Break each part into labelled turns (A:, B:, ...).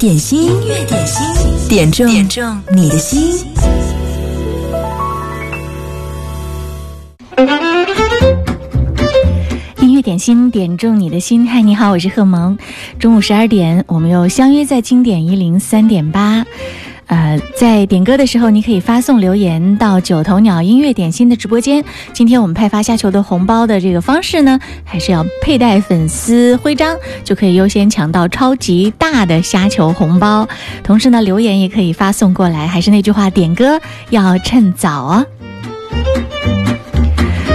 A: 点心，音乐点心，点中点中你的心。
B: 音乐点心点中你的心。嗨，你好，我是贺萌。中午十二点，我们又相约在经典一零三点八。呃，在点歌的时候，你可以发送留言到九头鸟音乐点心的直播间。今天我们派发虾球的红包的这个方式呢，还是要佩戴粉丝徽章，就可以优先抢到超级大的虾球红包。同时呢，留言也可以发送过来。还是那句话，点歌要趁早哦。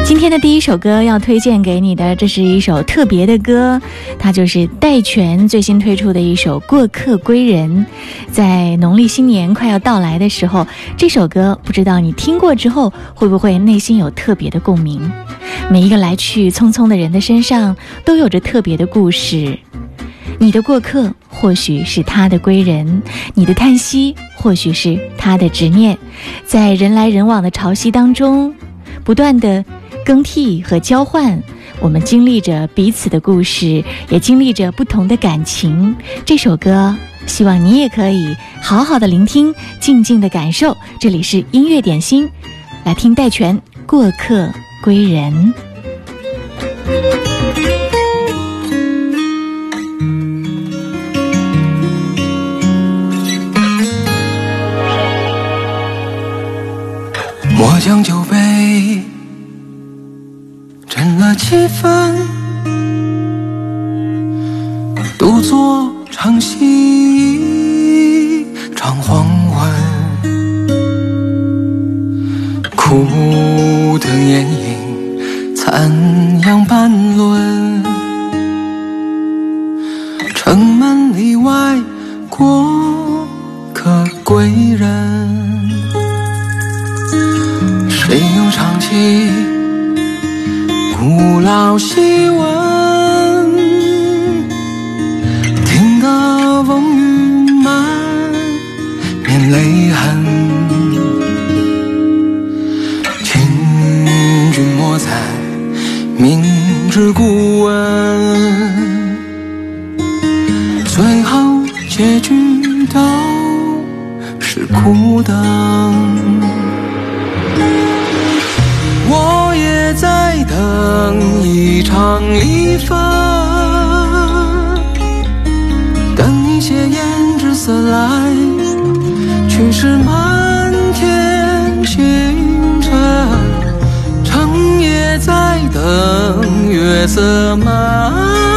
B: 今天的第一首歌要推荐给你的，这是一首特别的歌，它就是戴荃最新推出的一首《过客归人》。在农历新年快要到来的时候，这首歌不知道你听过之后会不会内心有特别的共鸣？每一个来去匆匆的人的身上都有着特别的故事。你的过客或许是他的归人，你的叹息或许是他的执念，在人来人往的潮汐当中，不断的。更替和交换，我们经历着彼此的故事，也经历着不同的感情。这首歌，希望你也可以好好的聆听，静静的感受。这里是音乐点心，来听戴荃《过客归人》。
C: 莫将就了几分，独坐长溪却是满天星辰。长夜在等月色满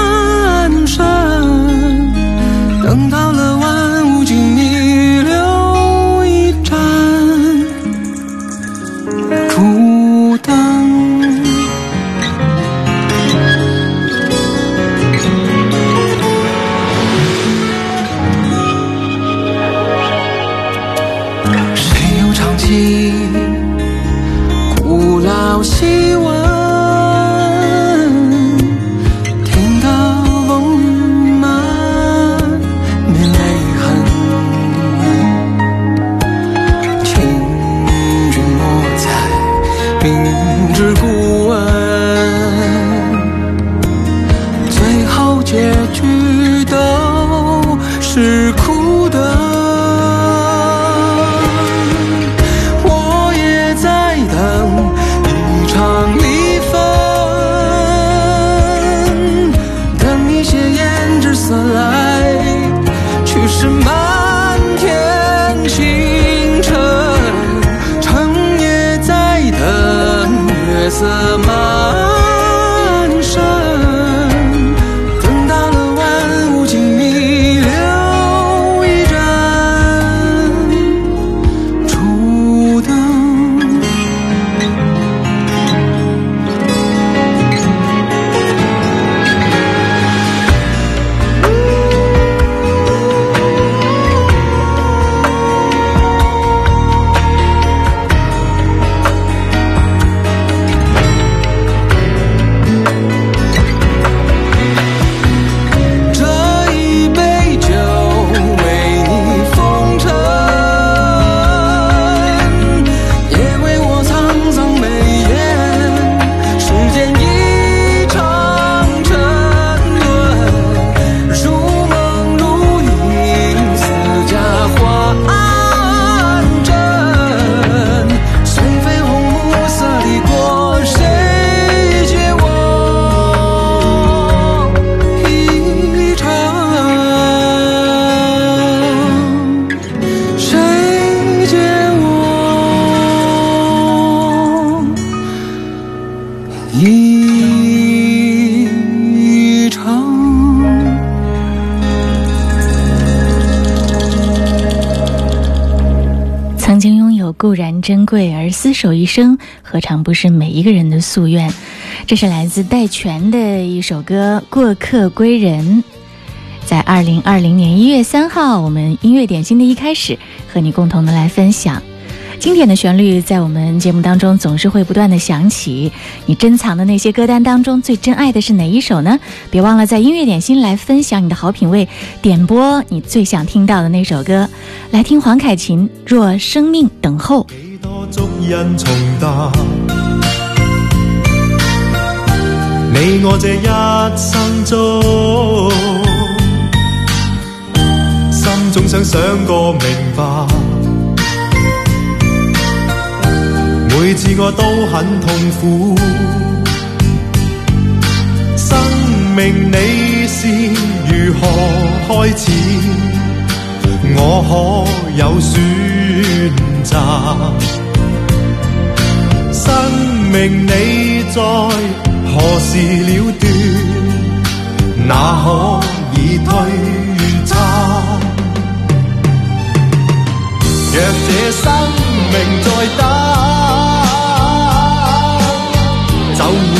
B: 守一生，何尝不是每一个人的夙愿？这是来自戴荃的一首歌《过客归人》。在二零二零年一月三号，我们音乐点心的一开始，和你共同的来分享。经典的旋律在我们节目当中总是会不断的响起。你珍藏的那些歌单当中，最珍爱的是哪一首呢？别忘了在音乐点心来分享你的好品味，点播你最想听到的那首歌。来听黄凯芹《若生命等候》。
C: 多足印重踏，你我这一生中，心中想想个明白。每次我都很痛苦，生命你是如何开始？我可有选生命你在何时了断？哪可以推测？若这生命再等。
B: 就会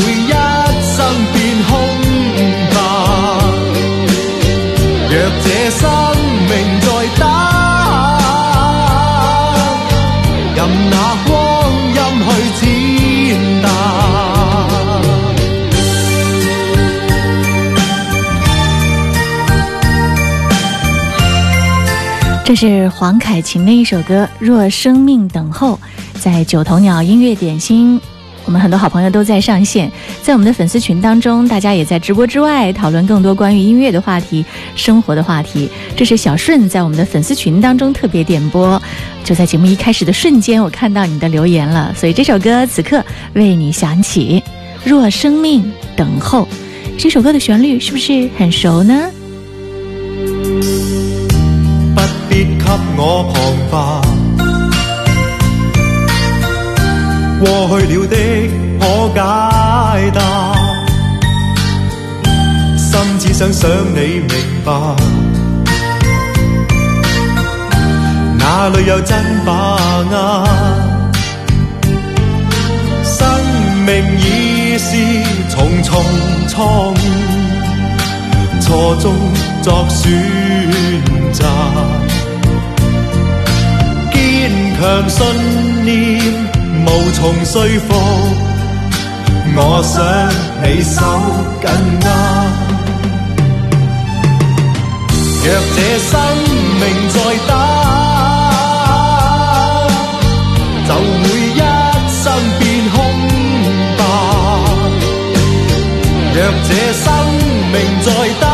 B: 这是黄凯芹的一首歌《若生命等候》，在九头鸟音乐点心，我们很多好朋友都在上线，在我们的粉丝群当中，大家也在直播之外讨论更多关于音乐的话题、生活的话题。这是小顺在我们的粉丝群当中特别点播，就在节目一开始的瞬间，我看到你的留言了，所以这首歌此刻为你响起，《若生命等候》这首歌的旋律是不是很熟呢？
C: 给我旁白，过去了的可解答，心只想想你明白，哪里有真把握？生命已是重重错误，错中作选择。强信念无从说服，我想你手紧握。若这生命再等，就会一生变空白。若这生命再等，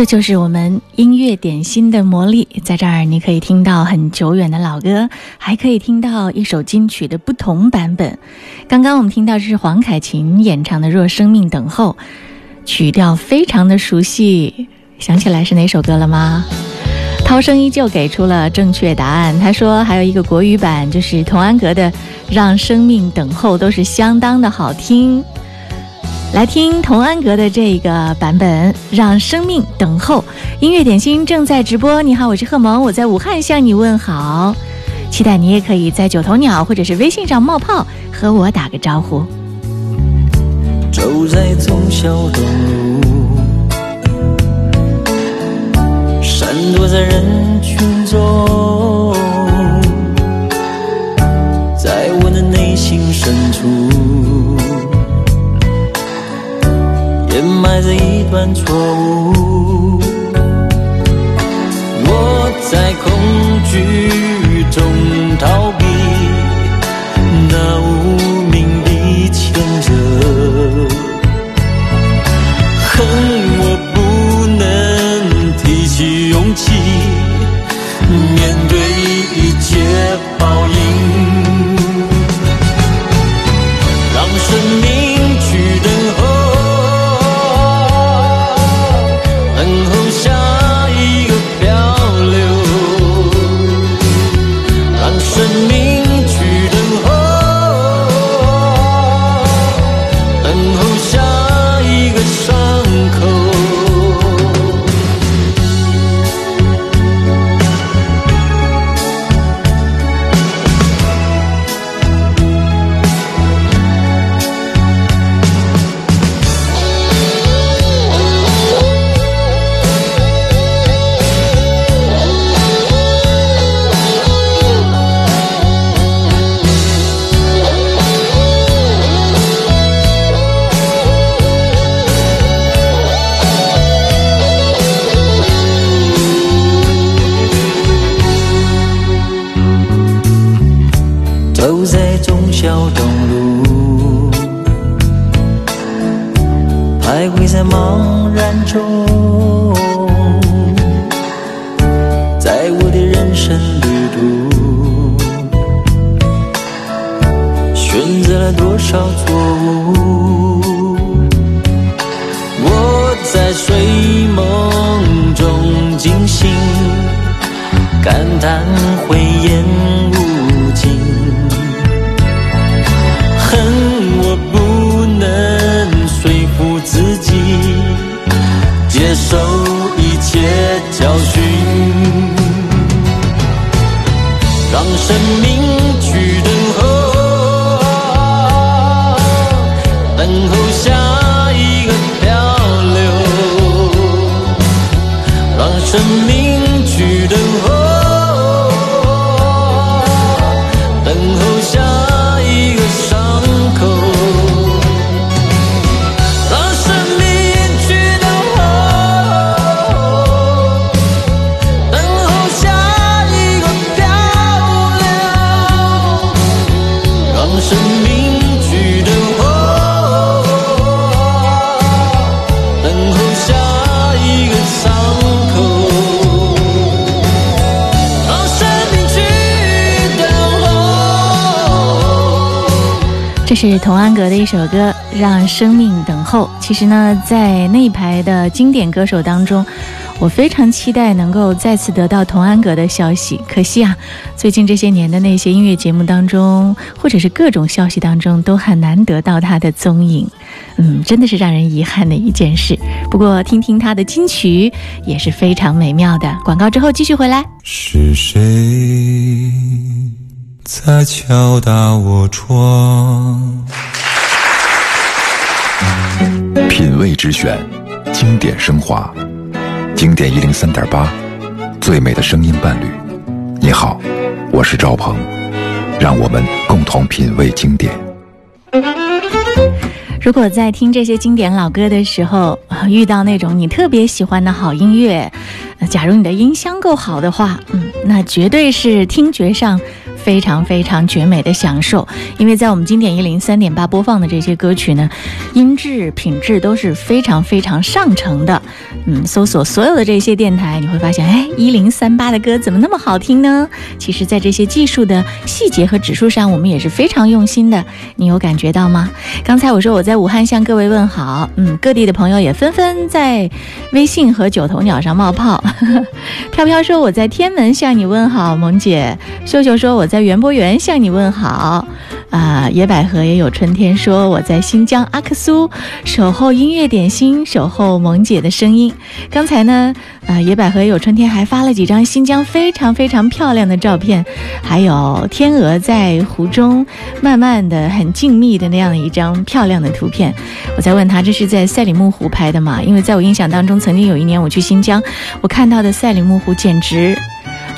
B: 这就是我们音乐点心的魔力，在这儿你可以听到很久远的老歌，还可以听到一首金曲的不同版本。刚刚我们听到是黄凯芹演唱的《若生命等候》，曲调非常的熟悉，想起来是哪首歌了吗？涛声依旧给出了正确答案，他说还有一个国语版，就是童安格的《让生命等候》，都是相当的好听。来听童安格的这个版本，让生命等候。音乐点心正在直播。你好，我是贺萌，我在武汉向你问好。期待你也可以在九头鸟或者是微信上冒泡和我打个招呼。
D: 走在忠孝东路，闪躲在人群中，深埋着一段错误，我在恐惧中逃让
B: 是童安格的一首歌《让生命等候》。其实呢，在那一排的经典歌手当中，我非常期待能够再次得到童安格的消息。可惜啊，最近这些年的那些音乐节目当中，或者是各种消息当中，都很难得到他的踪影。嗯，真的是让人遗憾的一件事。不过，听听他的金曲也是非常美妙的。广告之后继续回来。
E: 是谁在敲打我窗？
F: 品味之选，经典升华，经典一零三点八，最美的声音伴侣。你好，我是赵鹏，让我们共同品味经典。
B: 如果在听这些经典老歌的时候，遇到那种你特别喜欢的好音乐，假如你的音箱够好的话，嗯，那绝对是听觉上非常非常绝美的享受。因为在我们经典一零三点八播放的这些歌曲呢，音质品质都是非常非常上乘的。嗯，搜索所有的这些电台，你会发现，哎，一零三八的歌怎么那么好听呢？其实，在这些技术的细节和指数上，我们也是非常用心的。你有感觉到吗？刚才我说我在武汉向各位问好，嗯，各地的朋友也纷纷在微信和九头鸟上冒泡。飘飘说我在天门向你问好，萌姐。秀秀说我在园博园向你问好。啊、野百合也有春天说我在新疆阿克苏守候音乐点心，守候萌姐的声音。刚才呢，呃，野百合也有春天还发了几张新疆非常非常漂亮的照片，还有天鹅在湖中慢慢的、很静谧的那样的一张漂亮的图片。我在问他这是在赛里木湖拍的吗？因为在我印象当中，曾经有一年我去新疆，我看到的赛里木湖简直。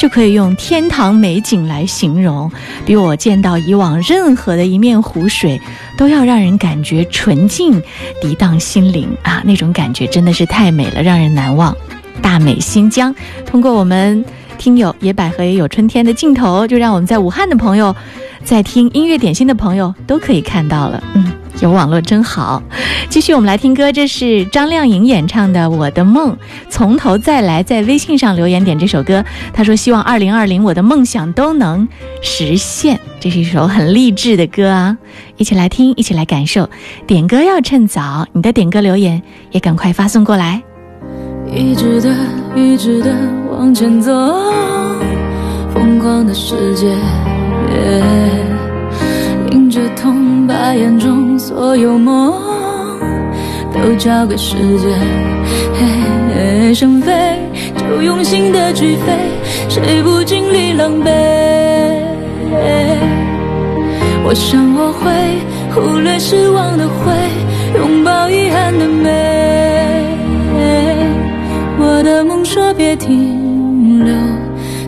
B: 就可以用天堂美景来形容，比我见到以往任何的一面湖水都要让人感觉纯净、涤荡心灵啊！那种感觉真的是太美了，让人难忘。大美新疆，通过我们听友野百合也有春天的镜头，就让我们在武汉的朋友，在听音乐点心的朋友都可以看到了。嗯，有网络真好。继续，我们来听歌，这是张靓颖演唱的《我的梦》，从头再来。在微信上留言点这首歌，他说希望二零二零我的梦想都能实现。这是一首很励志的歌啊，一起来听，一起来感受。点歌要趁早，你的点歌留言也赶快发送过来。
G: 一直的，一直的往前走，疯狂的世界，迎着痛，把眼中所有梦都交给时间。嘿想飞就用心的去飞，谁不经历狼狈？我想我会忽略失望的灰，拥抱遗憾的美。我的梦说别停，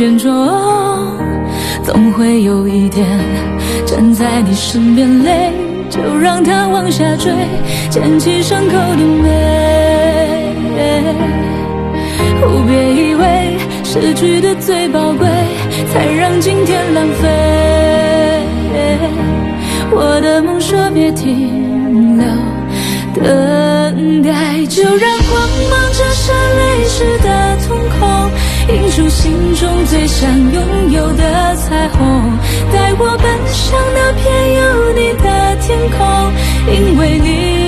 G: 风，往前冲，总会有一天站在你身边，泪就让它往下坠，捡起伤口的美。别以为失去的最宝贵，才让今天浪费。我的梦说别停留，等待，就让光芒折射泪湿的，出心中最想拥有的彩虹，带我奔向那片有你的天空，因为你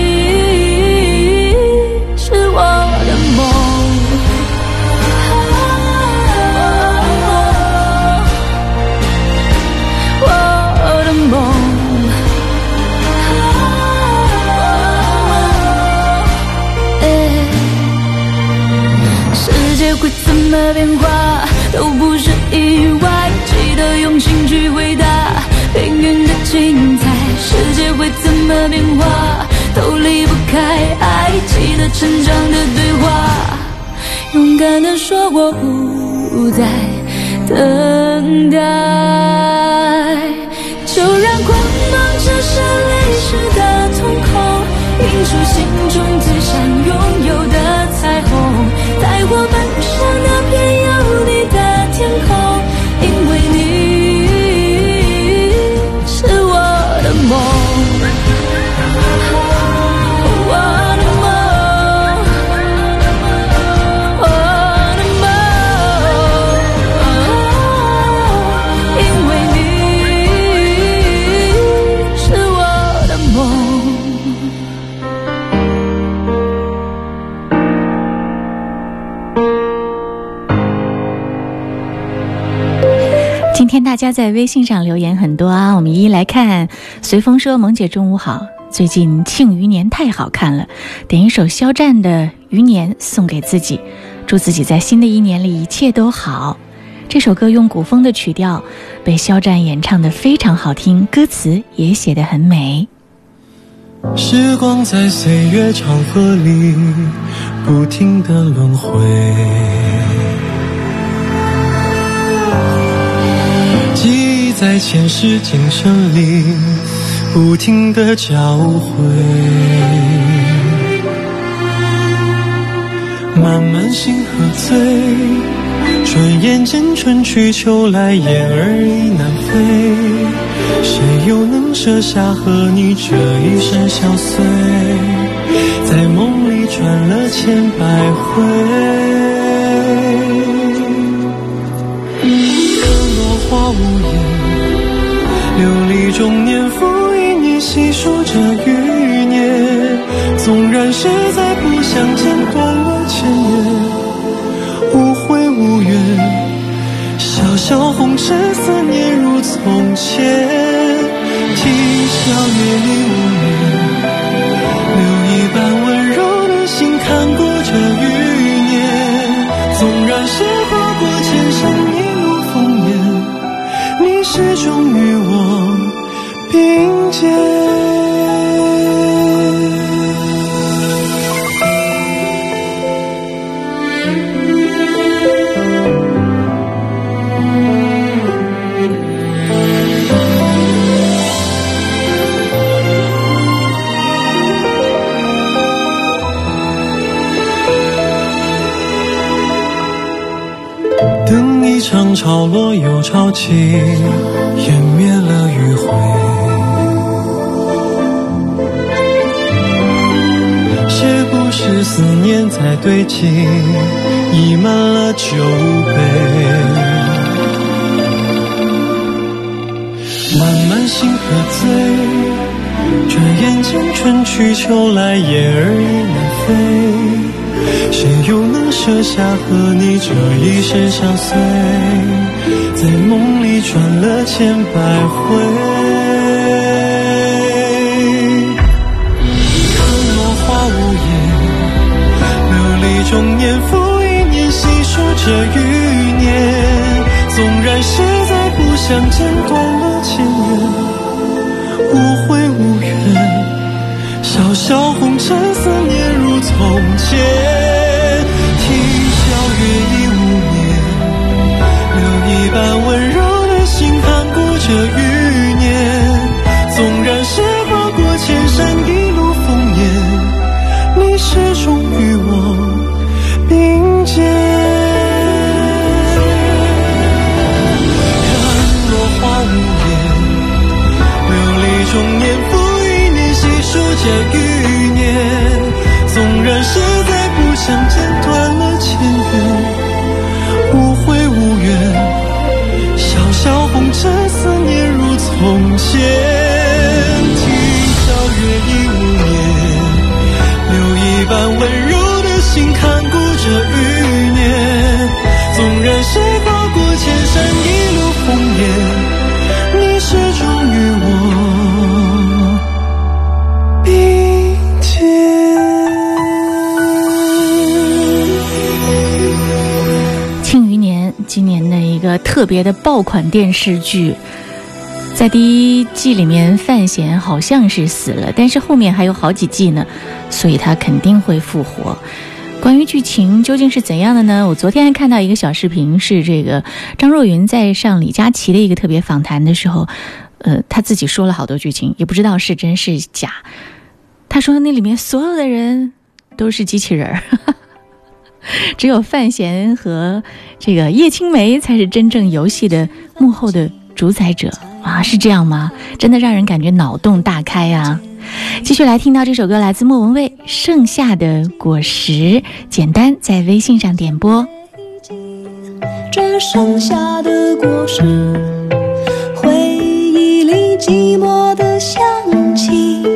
G: 么变化都不是意外，记得用心去回答命运的精彩。世界会怎么变化都离不开爱，记得成长的对话，勇敢的说我不再等待。就让光芒折射泪湿的瞳孔，映出心中最想拥有的
B: 大家在微信上留言很多啊，我们一一来看。随风说：“萌姐中午好，最近《庆余年》太好看了，点一首肖战的《余年》送给自己，祝自己在新的一年里一切都好。”这首歌用古风的曲调，被肖战演唱的非常好听，歌词也写得很美。
H: 时光在岁月长河里不停的轮回。记忆在前世今生里不停的交汇，慢慢心喝醉，转眼间春去秋来，雁儿已南飞，谁又能舍下和你这一生相随？在梦里转了千百回。无言，流离中年复一年，细数着余年。纵然实在不相见，断了前缘，无悔无怨。潇潇红尘，思念如从前。啼笑月里无眠，终于长潮落又潮起，湮灭了余晖。是不是思念在堆积，溢满了酒杯？漫漫星河醉，转眼间春去秋来，雁儿已南飞。谁又能舍下和你这一生相随，在梦里转了千百回。看落花无言，流离中年复一年，细数着余年。纵然实在不相见，断了前缘，无悔无怨。小小红尘，似，从前听晓月已无眠，留一半温柔的心，盼顾着
B: 月。特别的爆款电视剧，在第一季里面范闲好像是死了，但是后面还有好几季呢，所以他肯定会复活。关于剧情究竟是怎样的呢？我昨天还看到一个小视频，是这个张若昀在上李佳琦的一个特别访谈的时候，呃，他自己说了好多剧情，也不知道是真是假。他说那里面所有的人都是机器人儿。只有范闲和这个叶青梅才是真正游戏的幕后的主宰者啊，是这样吗？真的让人感觉脑洞大开啊！继续来听到这首歌，来自莫文蔚《盛夏的果实》，简单在微信上点播。
I: 这盛夏的果实，回忆里寂寞的香气。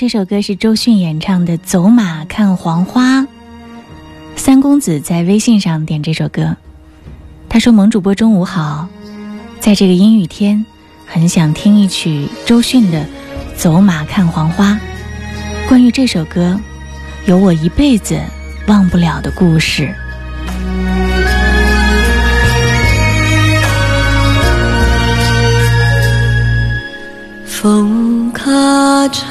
I: 这
B: 首歌是周迅演唱的《走马看黄花》。三公子在微信上点这首歌，他说：“萌主播中午好，在这个阴雨天，很想听一曲周迅的《走马看黄花》。关于这首歌，有我一辈子忘不了的故事。”
I: 风咔嚓，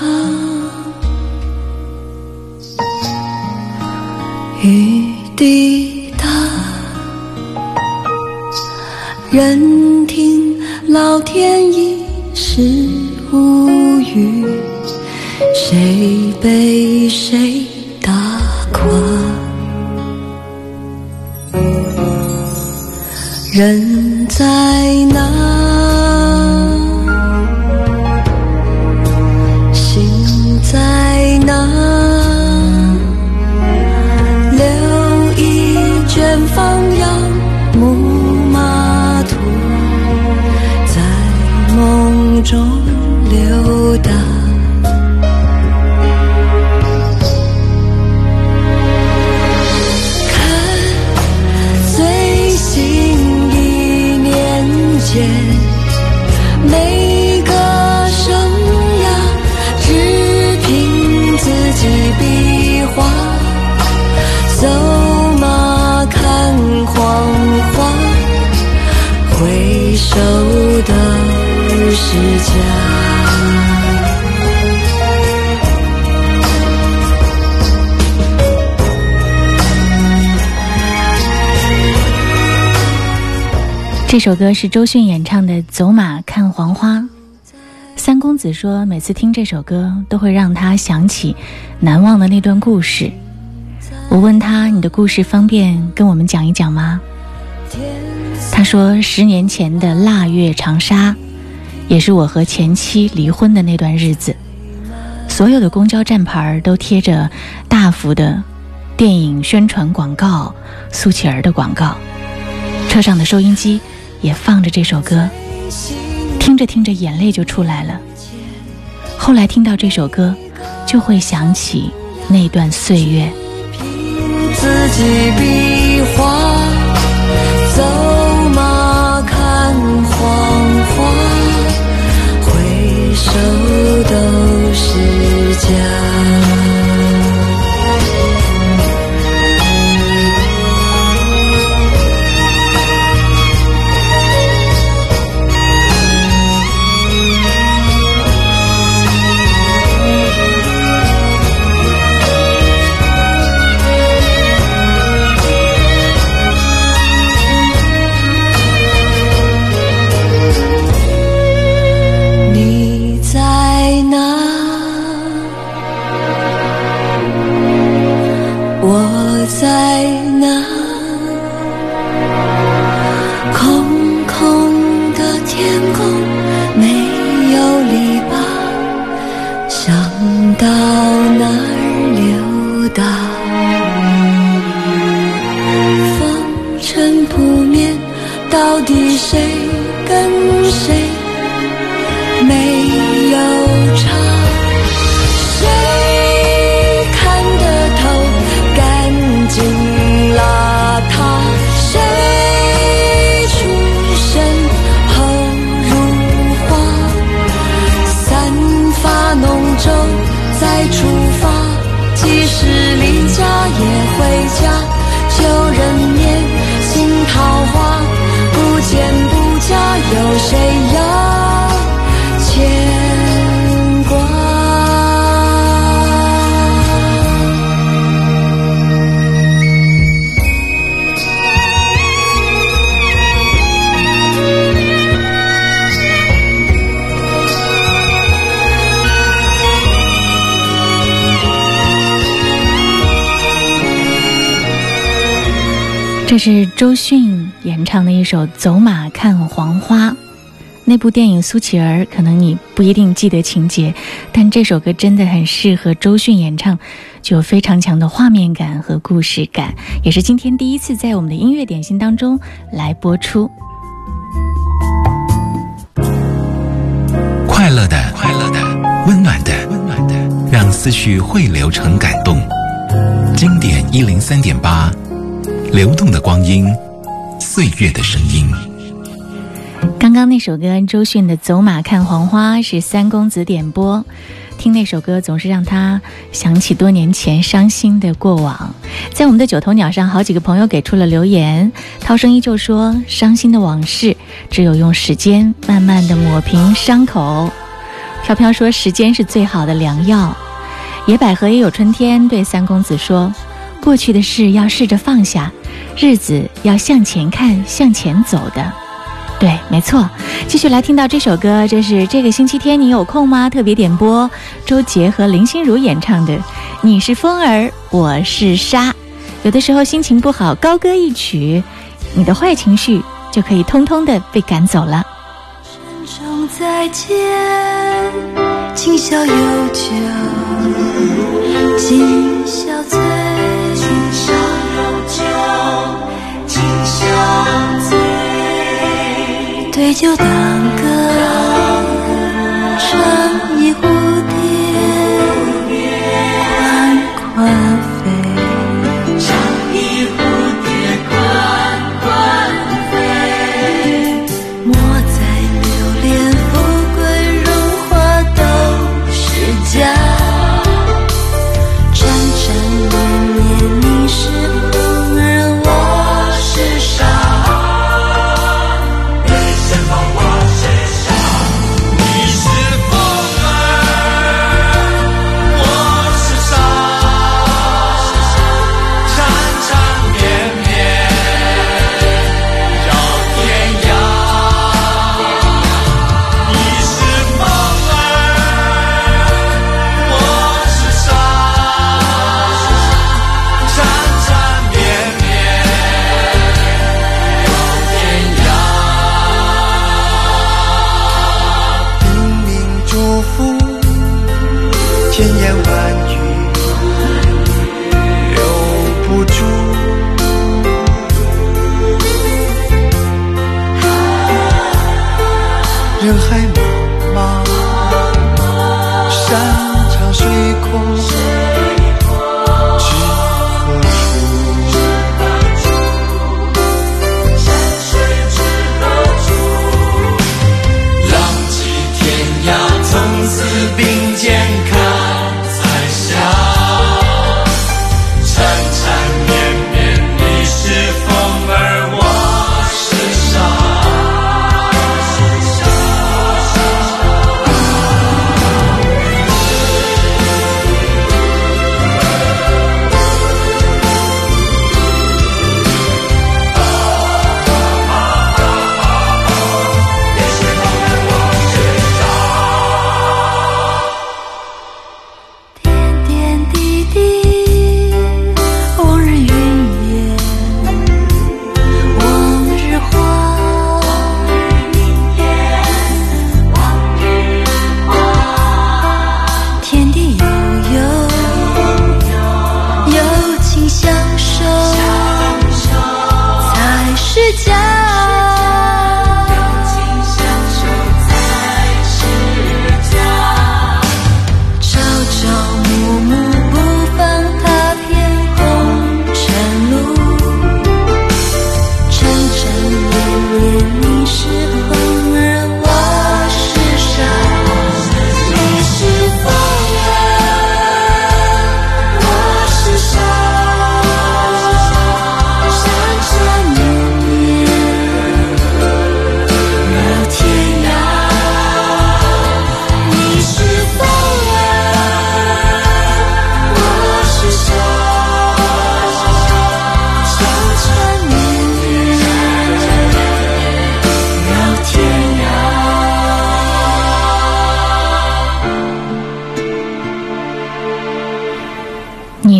I: 雨滴答，任凭老天已是无语，谁被谁打垮？人在哪？中
B: 这首歌是周迅演唱的《走马看黄花》。三公子说，每次听这首歌都会让他想起难忘的那段故事。我问他：“你的故事方便跟我们讲一讲吗？”他说：“十年前的腊月长沙，也是我和前妻离婚的那段日子。所有的公交站牌都贴着大幅的电影宣传广告，苏乞儿的广告。车上的收音机也放着这首歌，听着听着眼泪就出来了。后来听到这首歌，就会想起那段岁月。”
I: 自己比划，走马看黄花，回首都是家。
B: 周迅演唱的一首《走马看黄花》。那部电影《苏乞儿》，可能你不一定记得情节，但这首歌真的很适合周迅演唱，具有非常强的画面感和故事感，也是今天第一次在我们的音乐点心当中来播出。
J: 快乐的，快乐的，温暖的，温暖的，让思绪汇流成感动。经典一零三点八。流动的光阴，岁月的声音。
B: 刚刚那首歌，周迅的《走马看黄花》是三公子点播。听那首歌，总是让他想起多年前伤心的过往。在我们的九头鸟上，好几个朋友给出了留言。涛声依旧说：“伤心的往事，只有用时间慢慢的抹平伤口。”飘飘说：“时间是最好的良药。”野百合也有春天对三公子说：“过去的事要试着放下。”日子要向前看，向前走的，对，没错。继续来听到这首歌，这是这个星期天你有空吗？特别点播，周杰和林心如演唱的《你是风儿，我是沙》。有的时候心情不好，高歌一曲，你的坏情绪就可以通通的被赶走了。
I: 珍重再见，今宵有酒，今宵醉。对酒当歌，唱一壶。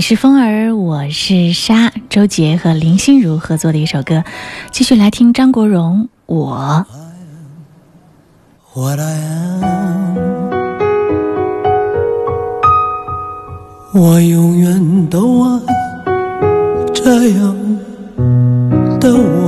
K: 是风儿，我是沙。
B: 周杰和林心如合作的一首歌，继续来听张国荣《我》。
L: 我永远都爱这样的我。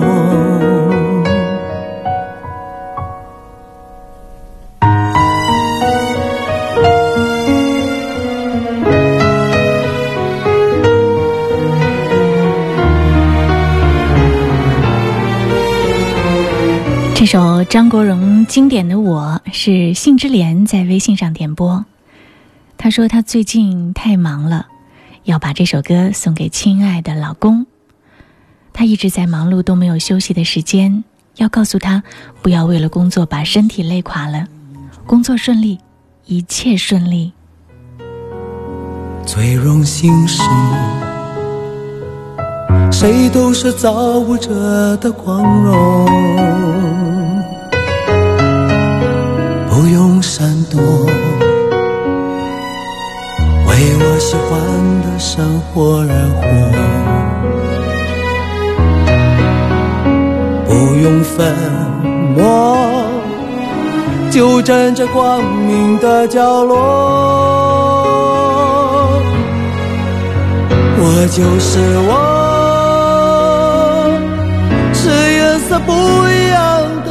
B: 首张国荣经典的《我》是信之莲在微信上点播。他说他最近太忙了，要把这首歌送给亲爱的老公。他一直在忙碌，都没有休息的时间。要告诉他，不要为了工作把身体累垮了。工作顺利，一切顺利。
L: 最荣幸是，谁都是造物者的光荣，多，为我喜欢的生活而活，不用粉墨，就站在光明的角落。我就是我，是颜色不一样的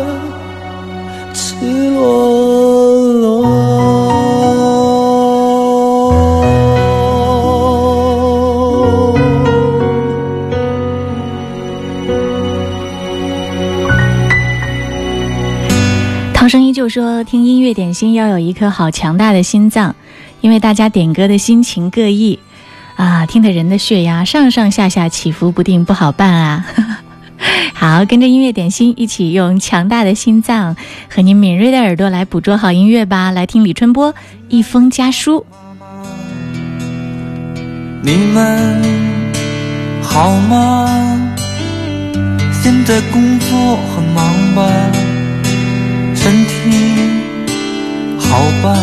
B: 音乐点心要有一颗好强大的心脏，因为大家点歌的心情各异，啊，听得人的血压上上下下起伏不定，不好办啊。好，跟着音乐点心一起用强大的心脏和您敏锐的耳朵来捕捉好音乐吧。来听李春波《一封家书》。
M: 你们好吗？现在工作很忙吧？身体好吧？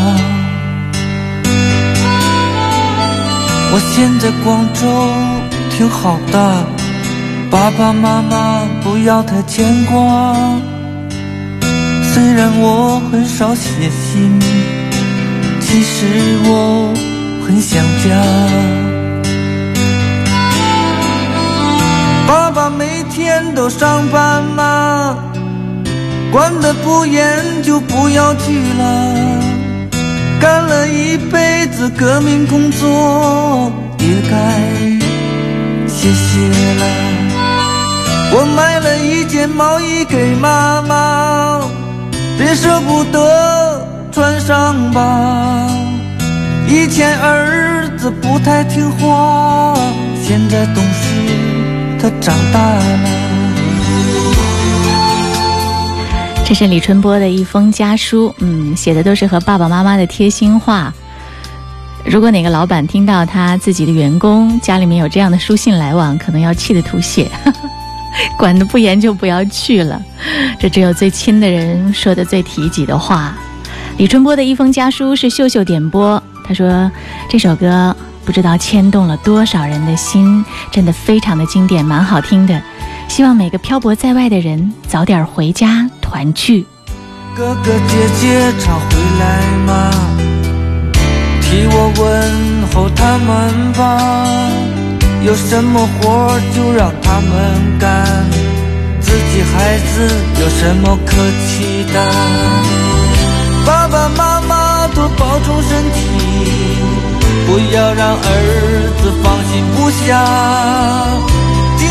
M: 我现在广州挺好的，爸爸妈妈不要太牵挂。虽然我很少写信，其实我很想家。爸爸每天都上班吗？管得不严就不要去了。干了一辈子革命工作，也该歇歇了。我买了一件毛衣给妈妈，别舍不得穿上吧。以前儿子不太听话，现在懂事，他长大了。
B: 这是李春波的一封家书，嗯，写的都是和爸爸妈妈的贴心话。如果哪个老板听到他自己的员工家里面有这样的书信来往，可能要气得吐血。管得不严就不要去了，这只有最亲的人说的最提己的话。李春波的一封家书是秀秀点播，他说这首歌不知道牵动了多少人的心，真的非常的经典，蛮好听的。希望每个漂泊在外的人早点回家团聚。
M: 哥哥姐姐常回来吗？替我问候他们吧。有什么活就让他们干，自己孩子有什么可气的？爸爸妈妈多保重身体，不要让儿子放心不下。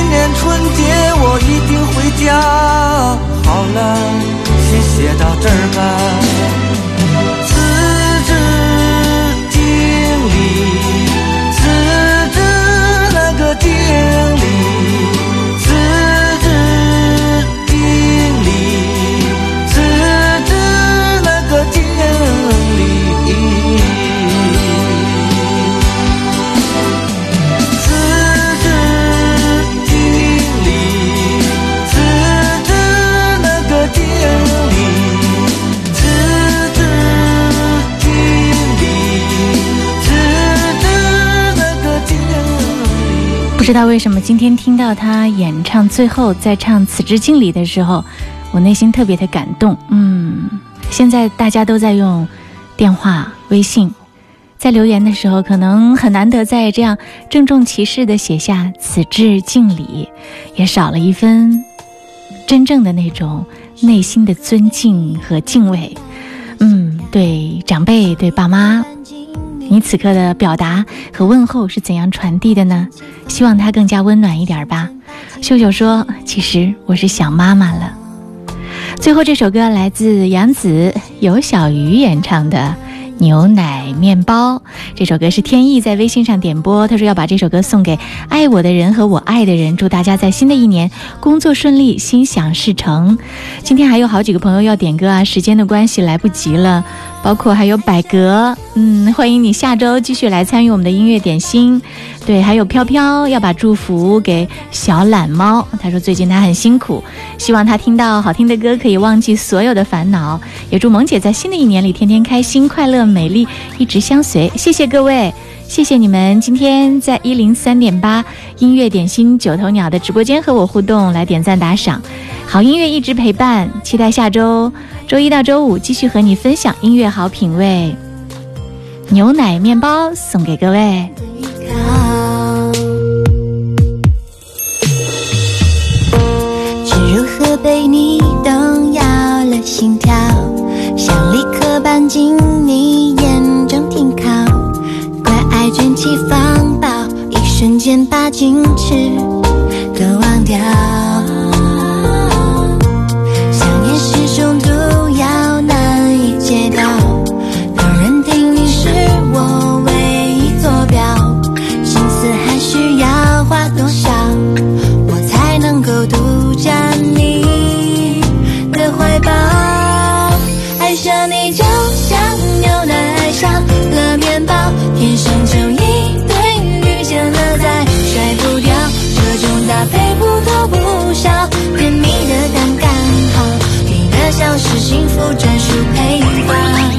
M: 今年春节我一定回家。好了，先写到这儿吧。
B: 知道为什么今天听到他演唱最后在唱《辞职敬礼》的时候，我内心特别的感动。嗯，现在大家都在用电话、微信，在留言的时候，可能很难得在这样郑重其事的写下“辞职敬礼”，也少了一分真正的那种内心的尊敬和敬畏。嗯，对长辈，对爸妈。你此刻的表达和问候是怎样传递的呢？希望它更加温暖一点吧。秀秀说：“其实我是想妈妈了。”最后这首歌来自杨子有小鱼演唱的《牛奶面包》。这首歌是天意在微信上点播，他说要把这首歌送给爱我的人和我爱的人，祝大家在新的一年工作顺利，心想事成。今天还有好几个朋友要点歌啊，时间的关系来不及了。包括还有百格，嗯，欢迎你下周继续来参与我们的音乐点心。对，还有飘飘要把祝福给小懒猫，他说最近他很辛苦，希望他听到好听的歌可以忘记所有的烦恼。也祝萌姐在新的一年里天天开心、快乐、美丽，一直相随。谢谢各位。谢谢你们今天在一零三点八音乐点心九头鸟的直播间和我互动，来点赞打赏，好音乐一直陪伴，期待下周周一到周五继续和你分享音乐好品味。牛奶面包送给各位。
N: 是如何被你动摇了心跳，想立刻搬进你眼中停靠。怪爱卷起风暴，一瞬间把矜持都忘掉。是幸福专属配方。